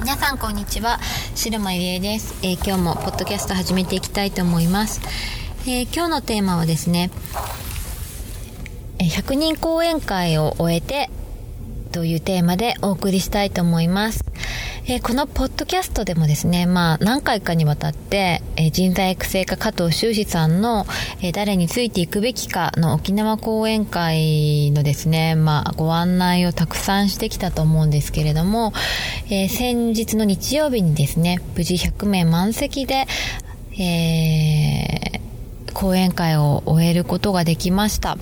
皆さんこんにちは。白間ゆえです、えー、今日もポッドキャスト始めていきたいと思います、えー、今日のテーマはですね100人講演会を終えてというテーマでお送りしたいと思います。えー、このポッドキャストでもですね、まあ何回かにわたって、えー、人材育成家加藤修士さんの、えー、誰についていくべきかの沖縄講演会のですね、まあご案内をたくさんしてきたと思うんですけれども、え先日の日曜日にですね、無事100名満席で、え講演会を終えることができました。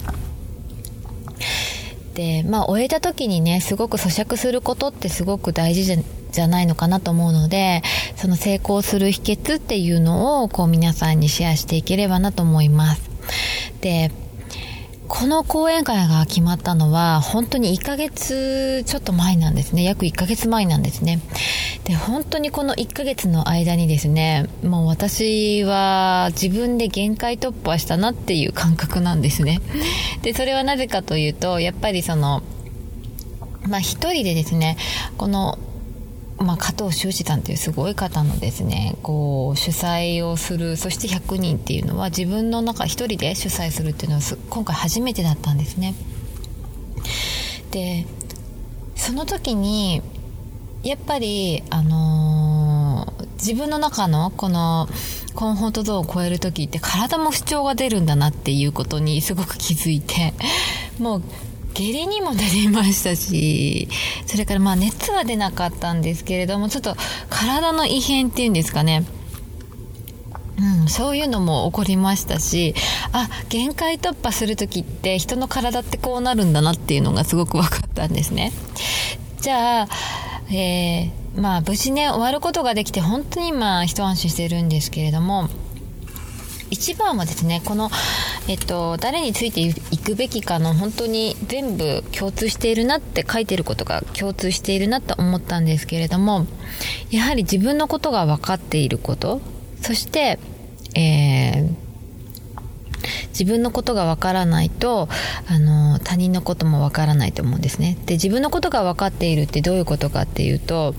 で、まあ、終えた時にね、すごく咀嚼することってすごく大事じゃじゃないのかなと思うので、その成功する秘訣っていうのを、こう皆さんにシェアしていければなと思います。で、この講演会が決まったのは、本当に1ヶ月ちょっと前なんですね。約1ヶ月前なんですね。で、本当にこの1ヶ月の間にですね、もう私は自分で限界突破したなっていう感覚なんですね。で、それはなぜかというと、やっぱりその、まあ一人でですね、このまあ、加藤修士さんというすごい方のですねこう主催をするそして100人っていうのは自分の中一人で主催するっていうのは今回初めてだったんですね。でその時にやっぱりあのー、自分の中のこのコンフォートゾーンを超える時って体も不調が出るんだなっていうことにすごく気づいてもう下痢にもなりましたし、それからまあ熱は出なかったんですけれども、ちょっと体の異変っていうんですかね。うん、そういうのも起こりましたし、あ、限界突破する時って人の体ってこうなるんだなっていうのがすごく分かったんですね。じゃあ、えー、まあ無事ね、終わることができて本当に今一安心してるんですけれども、一番はですねこの、えっと、誰についていくべきかの本当に全部共通しているなって書いてることが共通しているなと思ったんですけれどもやはり自分のことが分かっていることそして、えー、自分のことがわからないと、あの、他人のこともわからないと思うんですね。で、自分のことが分かっているってどういうことかっていうと、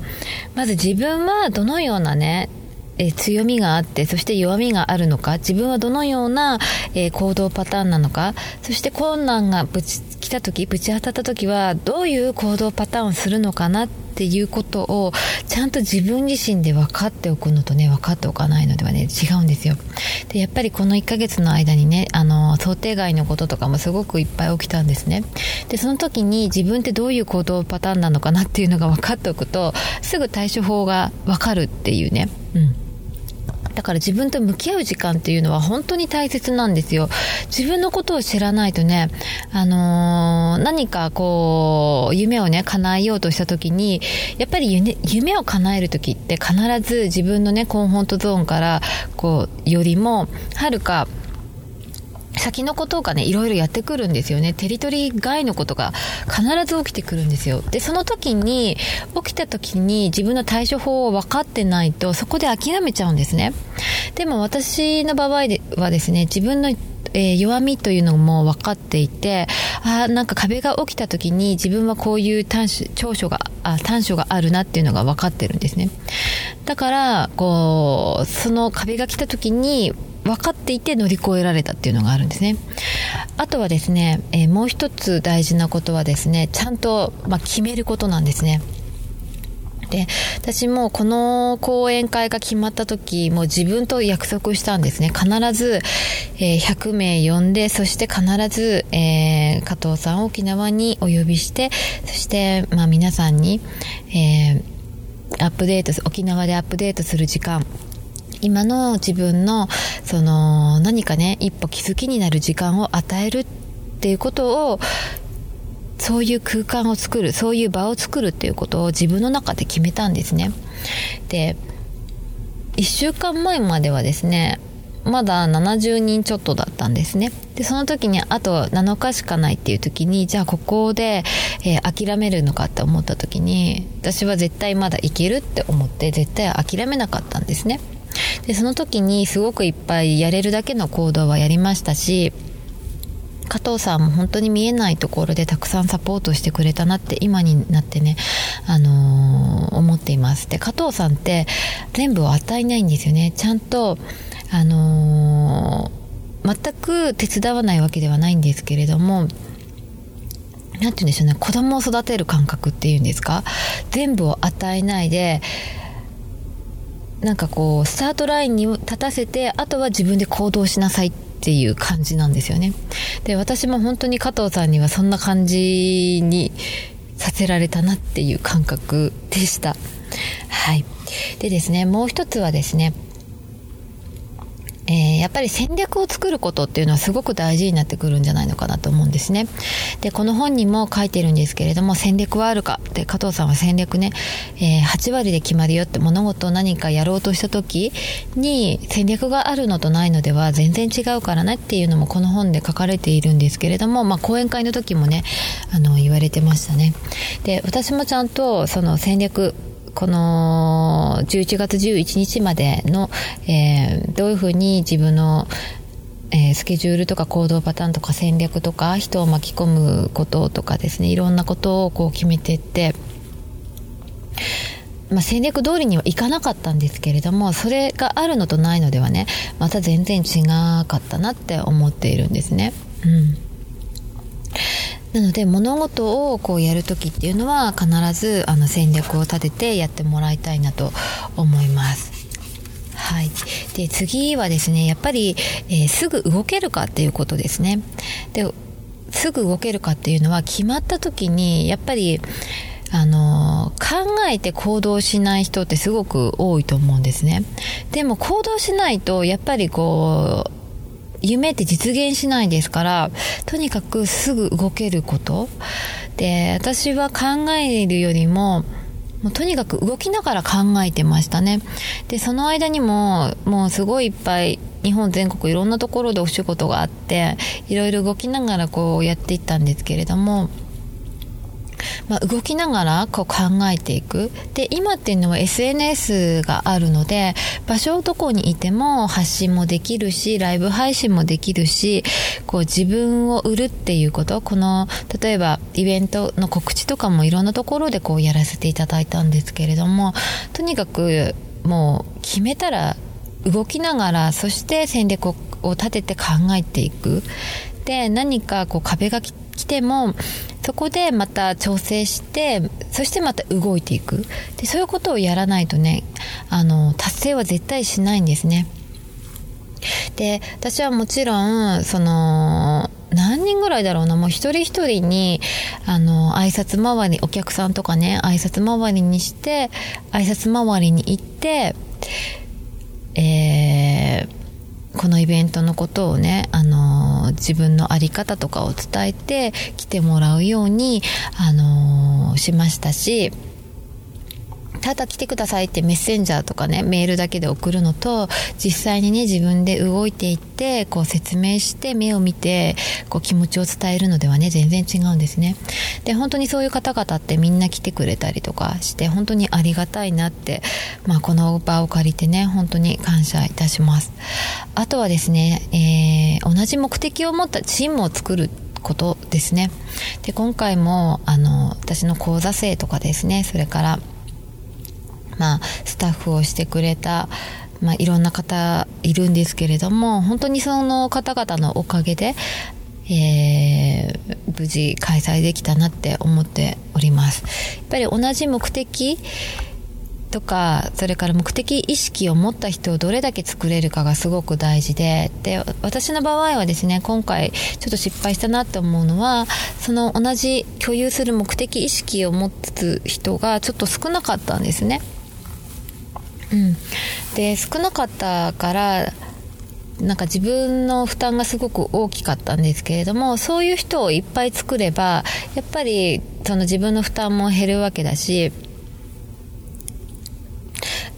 まず自分はどのようなね、え強みがあってそして弱みがあるのか自分はどのような、え行動パターンなのかそして困難がぶち来た時ぶち当たった時はどういう行動パターンをするのかなっていうことをちゃんと自分自身で分かっておくのとね分かっておかないのではね違うんですよ。でやっぱりこの1ヶ月の間にねあの想定外のこととかもすごくいっぱい起きたんですね。でその時に自分ってどういう行動パターンなのかなっていうのが分かっておくとすぐ対処法が分かるっていうね。うん。だから自分と向き合う時間っていうのは本当に大切なんですよ。自分のことを知らないとね、あのー、何かこう、夢をね、叶えようとした時に、やっぱり夢を叶える時って必ず自分のね、コンフォントゾーンから、こう、よりも、はるか、先のことがね、いろいろやってくるんですよね。テリトリー外のことが必ず起きてくるんですよ。で、その時に、起きた時に自分の対処法を分かってないと、そこで諦めちゃうんですね。でも私の場合はですね、自分のえー、弱みというのも分かっていて、あなんか壁が起きた時に自分はこういう短所長所があ短所があるなっていうのが分かってるんですね。だから、こう、その壁が来た時に分かっていて乗り越えられたっていうのがあるんですね。あとはですね、えー、もう一つ大事なことはですね、ちゃんと、まあ、決めることなんですね。で、私もこの講演会が決まった時、もう自分と約束したんですね。必ず、えー、100名呼んで、そして必ず、えー、加藤さんを沖縄にお呼びして、そして、まあ皆さんに、えー、アップデート、沖縄でアップデートする時間、今の自分のその何かね一歩気づきになる時間を与えるっていうことをそういう空間を作るそういう場を作るっていうことを自分の中で決めたんですね。で1週間前まではですねまだ70人ちょっとだったんですね。でその時にあと7日しかないっていう時にじゃあここで、えー、諦めるのかって思った時に私は絶対まだいけるって思って絶対諦めなかったんですね。でその時にすごくいっぱいやれるだけの行動はやりましたし加藤さんも本当に見えないところでたくさんサポートしてくれたなって今になってね、あのー、思っています。で加藤さんって全部を与えないんですよね。ちゃんとあのー、全く手伝わないわけではないんですけれどもなんて言うんでしょうね。子供を育てる感覚っていうんですか？全部を与えないでなんかこうスタートラインに立たせてあとは自分で行動しなさいっていう感じなんですよね。で私も本当に加藤さんにはそんな感じにさせられたなっていう感覚でした。はい。でですねもう一つはですねえー、やっぱり戦略を作ることっていうのはすごく大事になってくるんじゃないのかなと思うんですね。で、この本にも書いてるんですけれども、戦略はあるかで、加藤さんは戦略ね、えー、8割で決まるよって物事を何かやろうとした時に戦略があるのとないのでは全然違うからねっていうのもこの本で書かれているんですけれども、まあ、講演会の時もね、あの、言われてましたね。で、私もちゃんとその戦略、この11月11日までの、えー、どういうふうに自分のえー、スケジュールとか行動パターンとか戦略とか人を巻き込むこととかですねいろんなことをこう決めていって、まあ、戦略通りにはいかなかったんですけれどもそれがあるのとないのではねまた全然違かったなって思っているんですね。うんなので物事をこうやる時っていうのは必ずあの戦略を立ててやってもらいたいなと思います。はい、で次はですねやっぱり、えー、すぐ動けるかっていうことですね。ですぐ動けるかっていうのは決まった時にやっぱりあの考えて行動しない人ってすごく多いと思うんですね。でも行動しないとやっぱりこう夢って実現しないですからとにかくすぐ動けること。で私は考えるよりももうとにかく動きながら考えてましたね。でその間にももうすごいいっぱい日本全国いろんなところでお仕事があっていろいろ動きながらこうやっていったんですけれどもまあ、動きながらこう考えていく。で今っていうのは SNS があるので場所どこにいても発信もできるしライブ配信もできるしこう自分を売るっていうこと。この例えばイベントの告知とかもいろんなところでこうやらせていただいたんですけれどもとにかくもう決めたら動きながらそして戦略を立てて考えていく。で何かこう壁が来てもそこでまた調整してそしてまた動いていく。でそういうことをやらないとねあの達成は絶対しないんですね。で私はもちろんその何人ぐらいだろうな。もう一人一人にあの挨拶回りお客さんとかね挨拶回りにして挨拶回りに行ってえーこのイベントのことをね、あの自分の在り方とかを伝えて来てもらうように、あのしましたし、ただ来てくださいってメッセンジャーとかね、メールだけで送るのと、実際にね、自分で動いていって、こう説明して、目を見て、こう気持ちを伝えるのではね、全然違うんですね。で、本当にそういう方々ってみんな来てくれたりとかして、本当にありがたいなって、まあこの場を借りてね、本当に感謝いたします。あとはですね、えー、同じ目的を持ったチームを作ることですね。で、今回も、あの、私の講座生とかですね、それから、まあ、スタッフをしてくれた、まあ、いろんな方いるんですけれども本当にその方々のおかげで、えー、無事開催できたなって思っておりますやっぱり同じ目的とかそれから目的意識を持った人をどれだけ作れるかがすごく大事でで私の場合はですね今回ちょっと失敗したなって思うのはその同じ共有する目的意識を持つ人がちょっと少なかったんですね。うん、で少なかったからなんか自分の負担がすごく大きかったんですけれどもそういう人をいっぱい作ればやっぱりその自分の負担も減るわけだし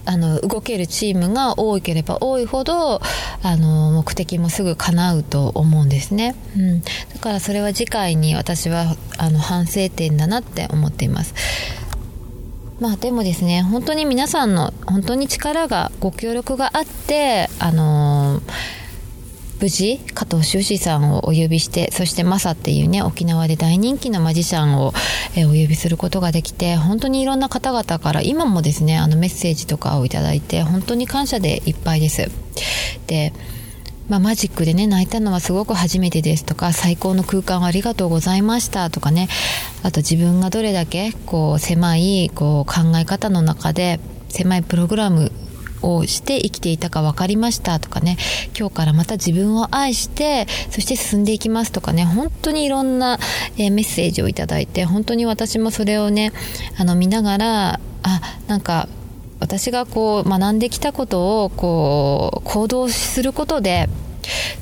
あの動けるチームが多ければ多いほどあの目的もすぐ叶うと思うんですね、うん、だからそれは次回に私はあの反省点だなって思っています。まあでもですね本当に皆さんの本当に力がご協力があってあのー無事加藤修士さんをお呼びしてそしてマサっていうね沖縄で大人気のマジシャンを、え、お呼びすることができて本当にいろんな方々から今もですねあのメッセージとかをいただいて本当に感謝でいっぱいです。でまあ、マジックでね泣いたのはすごく初めてですとか最高の空間ありがとうございましたとかねあと自分がどれだけこう狭いこう考え方の中で狭いプログラムをして生きていたか分かりましたとかね今日からまた自分を愛してそして進んでいきますとかね本当にいろんな、え、メッセージをいただいて本当に私もそれをねあの見ながらあなんか私がこう学んできたことをこう行動することで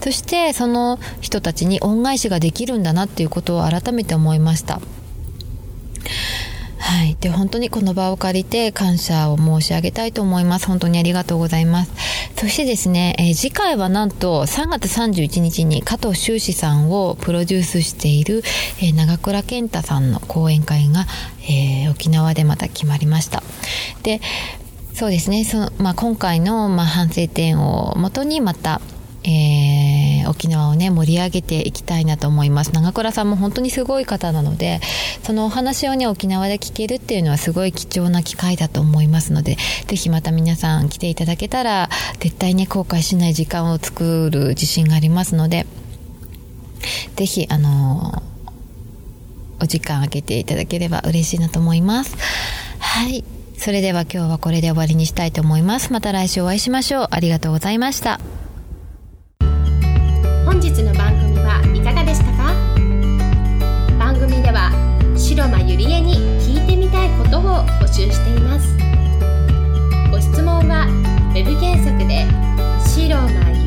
そしてその人たちに恩返しができるんだなっていうことを改めて思いました。はい。で、本当にこの場を借りて感謝を申し上げたいと思います。本当にありがとうございます。そしてですね、えー、次回はなんと3月31日に加藤修士さんをプロデュースしている、えー、長倉健太さんの講演会が、えー、沖縄でまた決まりました。で、そうですね、そのまあ、今回の、まあ、反省点をもとにまた、えー、沖縄をね盛り上げていきたいなと思います。長倉さんも本当にすごい方なのでそのお話をね沖縄で聞けるっていうのはすごい貴重な機会だと思いますのでぜひまた皆さん来ていただけたら絶対ね後悔しない時間を作る自信がありますのでぜひあのお時間空けていただければ嬉しいなと思います。はい。それでは今日はこれで終わりにしたいと思います。また来週お会いしましょう。ありがとうございました。本日の番組はいかがでしたか？番組では白間ゆりえに聞いてみたいことを募集しています。ご質問は web 検索で「白間